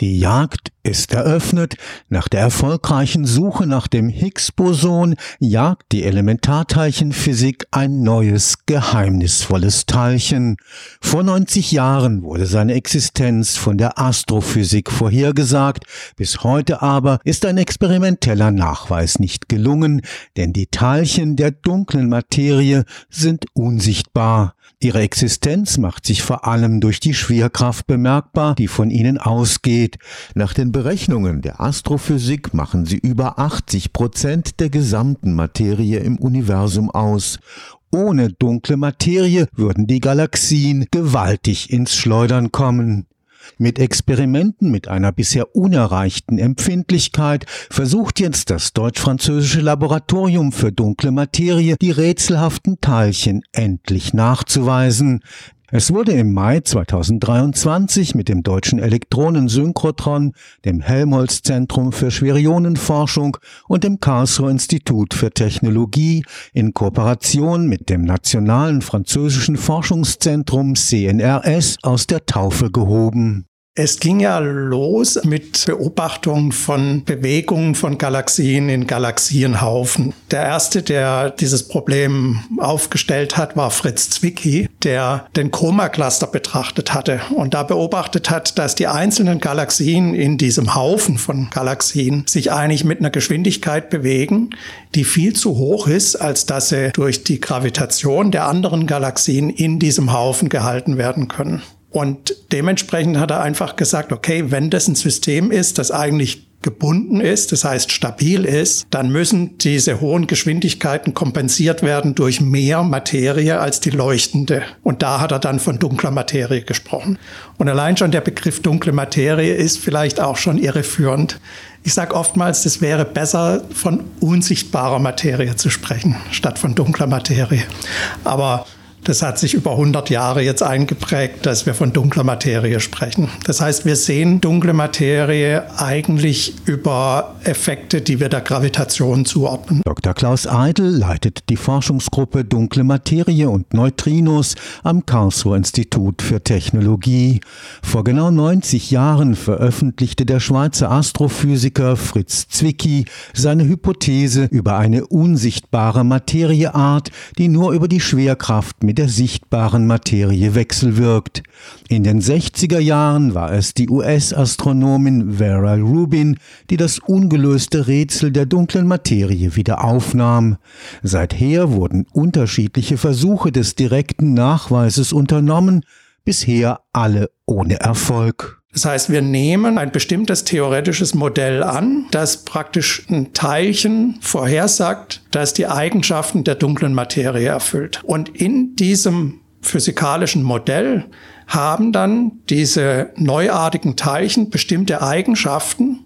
Die Jagd ist eröffnet. Nach der erfolgreichen Suche nach dem Higgs-Boson jagt die Elementarteilchenphysik ein neues, geheimnisvolles Teilchen. Vor 90 Jahren wurde seine Existenz von der Astrophysik vorhergesagt. Bis heute aber ist ein experimenteller Nachweis nicht gelungen, denn die Teilchen der dunklen Materie sind unsichtbar. Ihre Existenz macht sich vor allem durch die Schwerkraft bemerkbar, die von ihnen ausgeht. Nach den Berechnungen der Astrophysik machen sie über 80 Prozent der gesamten Materie im Universum aus. Ohne dunkle Materie würden die Galaxien gewaltig ins Schleudern kommen. Mit Experimenten mit einer bisher unerreichten Empfindlichkeit versucht jetzt das deutsch-französische Laboratorium für dunkle Materie die rätselhaften Teilchen endlich nachzuweisen. Es wurde im Mai 2023 mit dem deutschen Elektronensynchrotron, dem Helmholtz Zentrum für Schwerionenforschung und dem Karlsruher Institut für Technologie in Kooperation mit dem Nationalen Französischen Forschungszentrum CNRS aus der Taufe gehoben. Es ging ja los mit Beobachtungen von Bewegungen von Galaxien in Galaxienhaufen. Der erste, der dieses Problem aufgestellt hat, war Fritz Zwicky, der den Chroma-Cluster betrachtet hatte und da beobachtet hat, dass die einzelnen Galaxien in diesem Haufen von Galaxien sich eigentlich mit einer Geschwindigkeit bewegen, die viel zu hoch ist, als dass sie durch die Gravitation der anderen Galaxien in diesem Haufen gehalten werden können. Und dementsprechend hat er einfach gesagt, okay, wenn das ein System ist, das eigentlich gebunden ist, das heißt stabil ist, dann müssen diese hohen Geschwindigkeiten kompensiert werden durch mehr Materie als die leuchtende. Und da hat er dann von dunkler Materie gesprochen. Und allein schon der Begriff dunkle Materie ist vielleicht auch schon irreführend. Ich sage oftmals, es wäre besser, von unsichtbarer Materie zu sprechen, statt von dunkler Materie. Aber das hat sich über 100 Jahre jetzt eingeprägt, dass wir von dunkler Materie sprechen. Das heißt, wir sehen dunkle Materie eigentlich über Effekte, die wir der Gravitation zuordnen. Dr. Klaus Eidel leitet die Forschungsgruppe Dunkle Materie und Neutrinos am Karlsruher Institut für Technologie. Vor genau 90 Jahren veröffentlichte der Schweizer Astrophysiker Fritz Zwicky seine Hypothese über eine unsichtbare Materieart, die nur über die Schwerkraft mit der sichtbaren Materie wechselwirkt. In den 60er Jahren war es die US-Astronomin Vera Rubin, die das ungelöste Rätsel der dunklen Materie wieder aufnahm. Seither wurden unterschiedliche Versuche des direkten Nachweises unternommen, bisher alle ohne Erfolg. Das heißt, wir nehmen ein bestimmtes theoretisches Modell an, das praktisch ein Teilchen vorhersagt, das die Eigenschaften der dunklen Materie erfüllt. Und in diesem physikalischen Modell haben dann diese neuartigen Teilchen bestimmte Eigenschaften,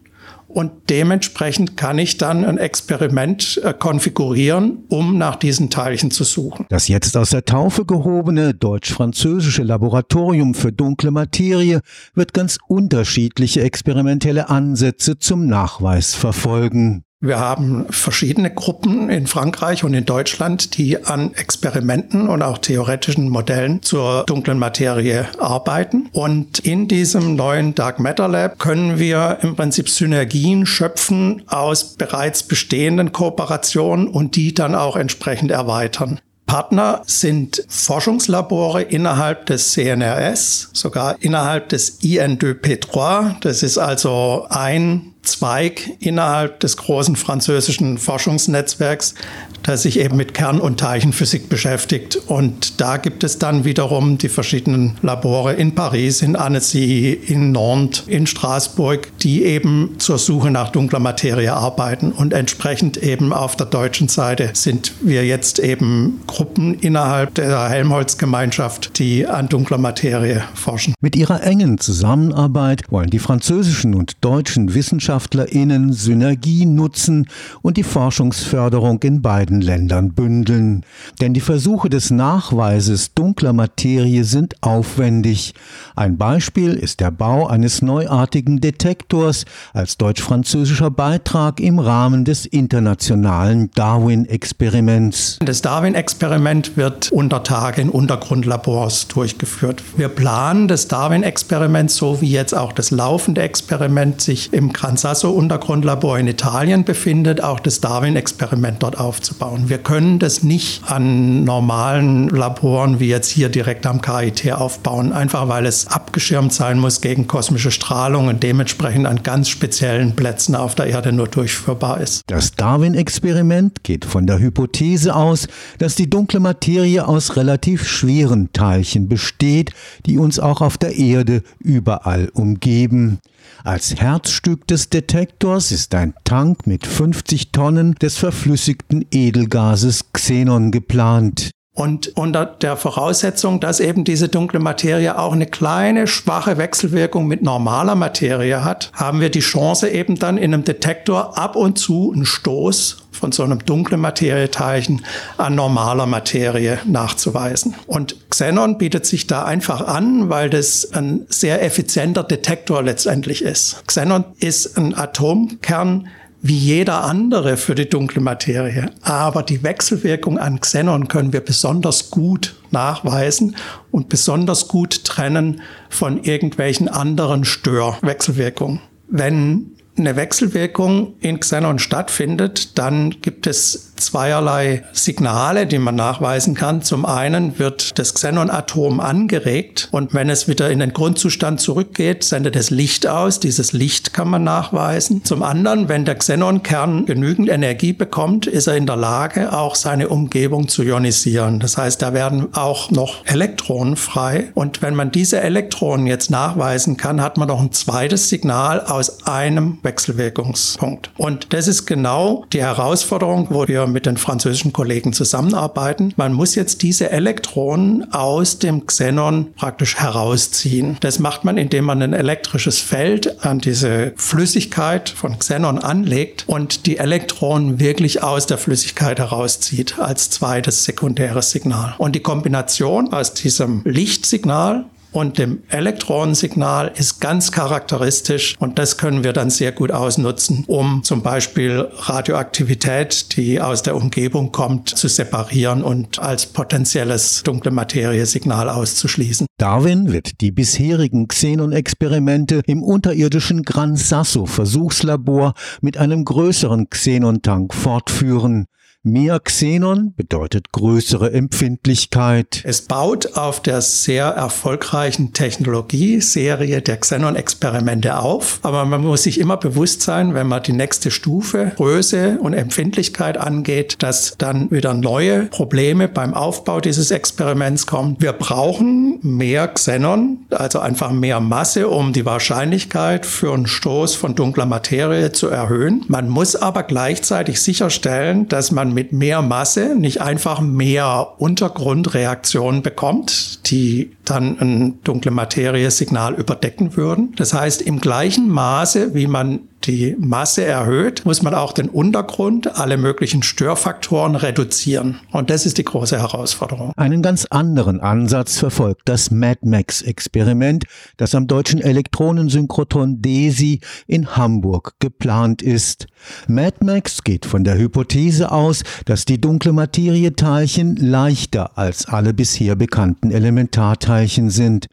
und dementsprechend kann ich dann ein Experiment äh, konfigurieren, um nach diesen Teilchen zu suchen. Das jetzt aus der Taufe gehobene deutsch-französische Laboratorium für dunkle Materie wird ganz unterschiedliche experimentelle Ansätze zum Nachweis verfolgen. Wir haben verschiedene Gruppen in Frankreich und in Deutschland, die an Experimenten und auch theoretischen Modellen zur dunklen Materie arbeiten. Und in diesem neuen Dark Matter Lab können wir im Prinzip Synergien schöpfen aus bereits bestehenden Kooperationen und die dann auch entsprechend erweitern. Partner sind Forschungslabore innerhalb des CNRS, sogar innerhalb des IN2P3. Das ist also ein Zweig innerhalb des großen französischen Forschungsnetzwerks, das sich eben mit Kern- und Teilchenphysik beschäftigt. Und da gibt es dann wiederum die verschiedenen Labore in Paris, in Annecy, in Nantes, in Straßburg, die eben zur Suche nach dunkler Materie arbeiten. Und entsprechend eben auf der deutschen Seite sind wir jetzt eben Gruppen innerhalb der Helmholtz-Gemeinschaft, die an dunkler Materie forschen. Mit ihrer engen Zusammenarbeit wollen die französischen und deutschen Wissenschaftler WissenschaftlerInnen Synergien nutzen und die Forschungsförderung in beiden Ländern bündeln. Denn die Versuche des Nachweises dunkler Materie sind aufwendig. Ein Beispiel ist der Bau eines neuartigen Detektors als deutsch-französischer Beitrag im Rahmen des internationalen Darwin-Experiments. Das Darwin-Experiment wird unter Tage in Untergrundlabors durchgeführt. Wir planen das Darwin-Experiment so wie jetzt auch das laufende Experiment sich im Gran Sasso Untergrundlabor in Italien befindet, auch das Darwin-Experiment dort aufzubauen. Wir können das nicht an normalen Laboren wie jetzt hier direkt am KIT aufbauen, einfach weil es abgeschirmt sein muss gegen kosmische Strahlung und dementsprechend an ganz speziellen Plätzen auf der Erde nur durchführbar ist. Das Darwin-Experiment geht von der Hypothese aus, dass die dunkle Materie aus relativ schweren Teilchen besteht, die uns auch auf der Erde überall umgeben. Als Herzstück des Detektors ist ein Tank mit 50 Tonnen des verflüssigten Edelgases Xenon geplant. Und unter der Voraussetzung, dass eben diese dunkle Materie auch eine kleine, schwache Wechselwirkung mit normaler Materie hat, haben wir die Chance eben dann in einem Detektor ab und zu einen Stoß von so einem dunklen Materieteilchen an normaler Materie nachzuweisen. Und Xenon bietet sich da einfach an, weil das ein sehr effizienter Detektor letztendlich ist. Xenon ist ein Atomkern, wie jeder andere für die dunkle Materie. Aber die Wechselwirkung an Xenon können wir besonders gut nachweisen und besonders gut trennen von irgendwelchen anderen Störwechselwirkungen. Wenn eine Wechselwirkung in Xenon stattfindet, dann gibt es zweierlei Signale, die man nachweisen kann. Zum einen wird das Xenon-Atom angeregt und wenn es wieder in den Grundzustand zurückgeht, sendet es Licht aus. Dieses Licht kann man nachweisen. Zum anderen, wenn der Xenon-Kern genügend Energie bekommt, ist er in der Lage, auch seine Umgebung zu ionisieren. Das heißt, da werden auch noch Elektronen frei. Und wenn man diese Elektronen jetzt nachweisen kann, hat man noch ein zweites Signal aus einem Wechselwirkungspunkt. Und das ist genau die Herausforderung, wo wir mit den französischen Kollegen zusammenarbeiten. Man muss jetzt diese Elektronen aus dem Xenon praktisch herausziehen. Das macht man, indem man ein elektrisches Feld an diese Flüssigkeit von Xenon anlegt und die Elektronen wirklich aus der Flüssigkeit herauszieht als zweites sekundäres Signal. Und die Kombination aus diesem Lichtsignal und dem Elektronensignal ist ganz charakteristisch und das können wir dann sehr gut ausnutzen, um zum Beispiel Radioaktivität, die aus der Umgebung kommt, zu separieren und als potenzielles dunkle Materie-Signal auszuschließen. Darwin wird die bisherigen Xenon-Experimente im unterirdischen Gran Sasso Versuchslabor mit einem größeren Xenon-Tank fortführen. Mehr Xenon bedeutet größere Empfindlichkeit. Es baut auf der sehr erfolgreichen Technologieserie der Xenon-Experimente auf. Aber man muss sich immer bewusst sein, wenn man die nächste Stufe Größe und Empfindlichkeit angeht, dass dann wieder neue Probleme beim Aufbau dieses Experiments kommen. Wir brauchen mehr Xenon, also einfach mehr Masse, um die Wahrscheinlichkeit für einen Stoß von dunkler Materie zu erhöhen. Man muss aber gleichzeitig sicherstellen, dass man mit mehr Masse nicht einfach mehr Untergrundreaktionen bekommt, die dann ein dunkle Materie-Signal überdecken würden. Das heißt, im gleichen Maße, wie man die Masse erhöht, muss man auch den Untergrund, alle möglichen Störfaktoren reduzieren. Und das ist die große Herausforderung. Einen ganz anderen Ansatz verfolgt das MadMax-Experiment, das am deutschen Elektronensynchrotron DESI in Hamburg geplant ist. MadMax geht von der Hypothese aus, dass die dunkle Materieteilchen leichter als alle bisher bekannten Elementarteilchen sind.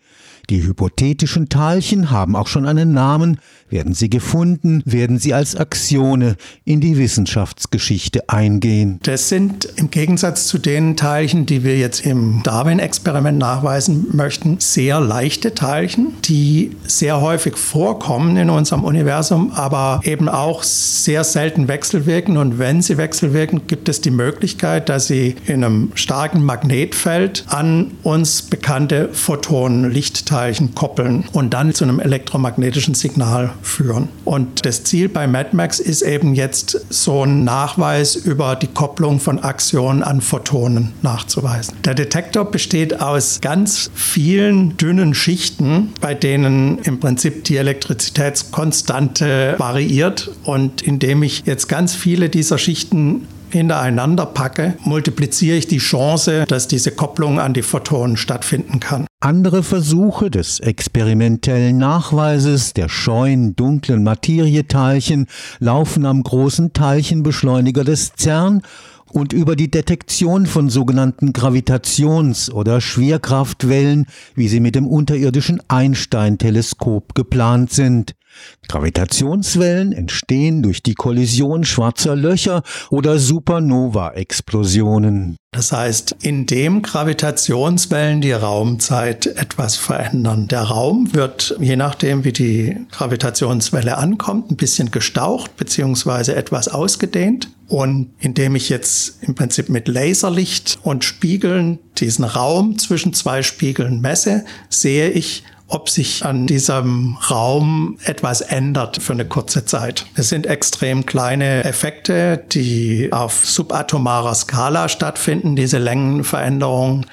Die hypothetischen Teilchen haben auch schon einen Namen, werden sie gefunden, werden sie als Axione in die Wissenschaftsgeschichte eingehen. Das sind im Gegensatz zu den Teilchen, die wir jetzt im Darwin-Experiment nachweisen möchten, sehr leichte Teilchen, die sehr häufig vorkommen in unserem Universum, aber eben auch sehr selten wechselwirken. Und wenn sie wechselwirken, gibt es die Möglichkeit, dass sie in einem starken Magnetfeld an uns bekannte Photonen, Lichtteilchen, Teilchen koppeln und dann zu einem elektromagnetischen Signal führen. Und das Ziel bei MadMax ist eben jetzt so einen Nachweis über die Kopplung von Aktionen an Photonen nachzuweisen. Der Detektor besteht aus ganz vielen dünnen Schichten, bei denen im Prinzip die Elektrizitätskonstante variiert und indem ich jetzt ganz viele dieser Schichten hintereinander packe, multipliziere ich die Chance, dass diese Kopplung an die Photonen stattfinden kann. Andere Versuche des experimentellen Nachweises der scheuen dunklen Materieteilchen laufen am großen Teilchenbeschleuniger des CERN und über die Detektion von sogenannten Gravitations- oder Schwerkraftwellen, wie sie mit dem unterirdischen Einstein-Teleskop geplant sind. Gravitationswellen entstehen durch die Kollision schwarzer Löcher oder Supernova-Explosionen. Das heißt, indem Gravitationswellen die Raumzeit etwas verändern. Der Raum wird, je nachdem wie die Gravitationswelle ankommt, ein bisschen gestaucht bzw. etwas ausgedehnt. Und indem ich jetzt im Prinzip mit Laserlicht und Spiegeln diesen Raum zwischen zwei Spiegeln messe, sehe ich, ob sich an diesem Raum etwas ändert für eine kurze Zeit. Es sind extrem kleine Effekte, die auf subatomarer Skala stattfinden, diese Längenveränderungen.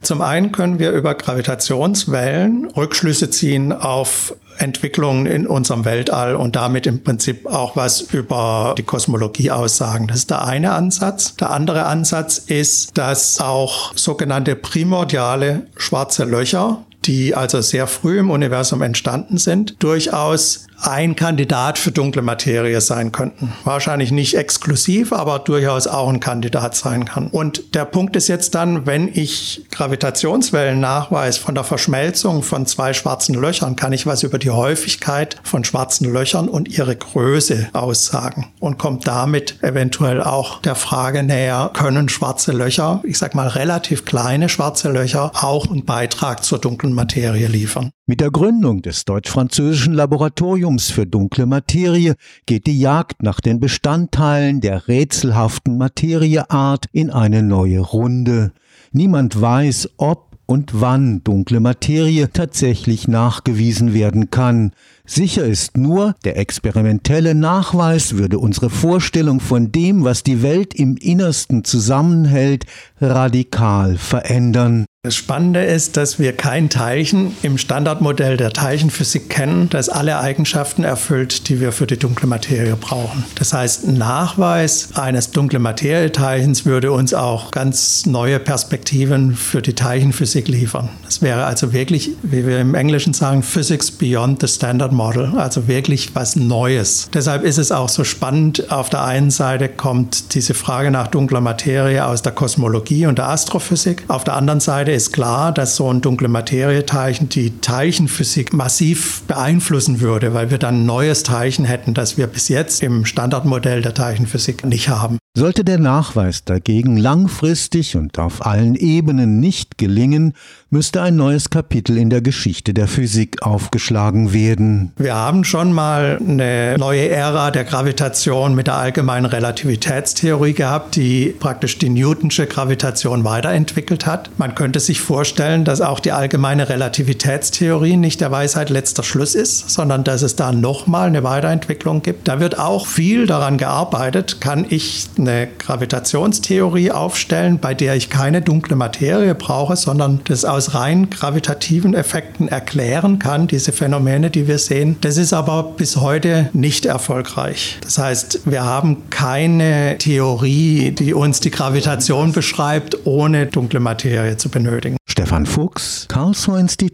Zum einen können wir über Gravitationswellen Rückschlüsse ziehen auf Entwicklungen in unserem Weltall und damit im Prinzip auch was über die Kosmologie aussagen. Das ist der eine Ansatz. Der andere Ansatz ist, dass auch sogenannte primordiale schwarze Löcher die also sehr früh im Universum entstanden sind, durchaus ein Kandidat für dunkle Materie sein könnten. Wahrscheinlich nicht exklusiv, aber durchaus auch ein Kandidat sein kann. Und der Punkt ist jetzt dann, wenn ich Gravitationswellen nachweise von der Verschmelzung von zwei schwarzen Löchern, kann ich was über die Häufigkeit von schwarzen Löchern und ihre Größe aussagen und kommt damit eventuell auch der Frage näher, können schwarze Löcher, ich sag mal relativ kleine schwarze Löcher, auch einen Beitrag zur dunklen Materie liefern. Mit der Gründung des deutsch-französischen Laboratoriums für dunkle Materie geht die Jagd nach den Bestandteilen der rätselhaften Materieart in eine neue Runde. Niemand weiß, ob und wann dunkle Materie tatsächlich nachgewiesen werden kann. Sicher ist nur, der experimentelle Nachweis würde unsere Vorstellung von dem, was die Welt im Innersten zusammenhält, radikal verändern. Das Spannende ist, dass wir kein Teilchen im Standardmodell der Teilchenphysik kennen, das alle Eigenschaften erfüllt, die wir für die dunkle Materie brauchen. Das heißt, ein Nachweis eines dunklen Materieteilchens würde uns auch ganz neue Perspektiven für die Teilchenphysik liefern. Das wäre also wirklich, wie wir im Englischen sagen, Physics beyond the Standard Model, also wirklich was Neues. Deshalb ist es auch so spannend. Auf der einen Seite kommt diese Frage nach dunkler Materie aus der Kosmologie und der Astrophysik. Auf der anderen Seite ist klar, dass so ein dunkle Materieteilchen die Teilchenphysik massiv beeinflussen würde, weil wir dann ein neues Teilchen hätten, das wir bis jetzt im Standardmodell der Teilchenphysik nicht haben. Sollte der Nachweis dagegen langfristig und auf allen Ebenen nicht gelingen, müsste ein neues Kapitel in der Geschichte der Physik aufgeschlagen werden. Wir haben schon mal eine neue Ära der Gravitation mit der allgemeinen Relativitätstheorie gehabt, die praktisch die Newtonsche Gravitation weiterentwickelt hat. Man könnte sich vorstellen, dass auch die allgemeine Relativitätstheorie nicht der Weisheit letzter Schluss ist, sondern dass es da nochmal eine Weiterentwicklung gibt. Da wird auch viel daran gearbeitet, kann ich eine Gravitationstheorie aufstellen, bei der ich keine dunkle Materie brauche, sondern das aus rein gravitativen Effekten erklären kann, diese Phänomene, die wir sehen. Das ist aber bis heute nicht erfolgreich. Das heißt, wir haben keine Theorie, die uns die Gravitation beschreibt, ohne dunkle Materie zu benötigen. Stefan Fuchs, Karlsruhe Institut